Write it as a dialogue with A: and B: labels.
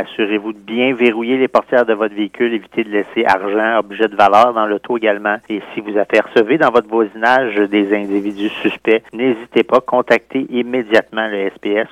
A: Assurez-vous de bien verrouiller les portières de votre véhicule. Évitez de laisser argent, objet de valeur dans l'auto également. Et si vous apercevez dans votre voisinage des individus suspects, n'hésitez pas, à contacter immédiatement le SPS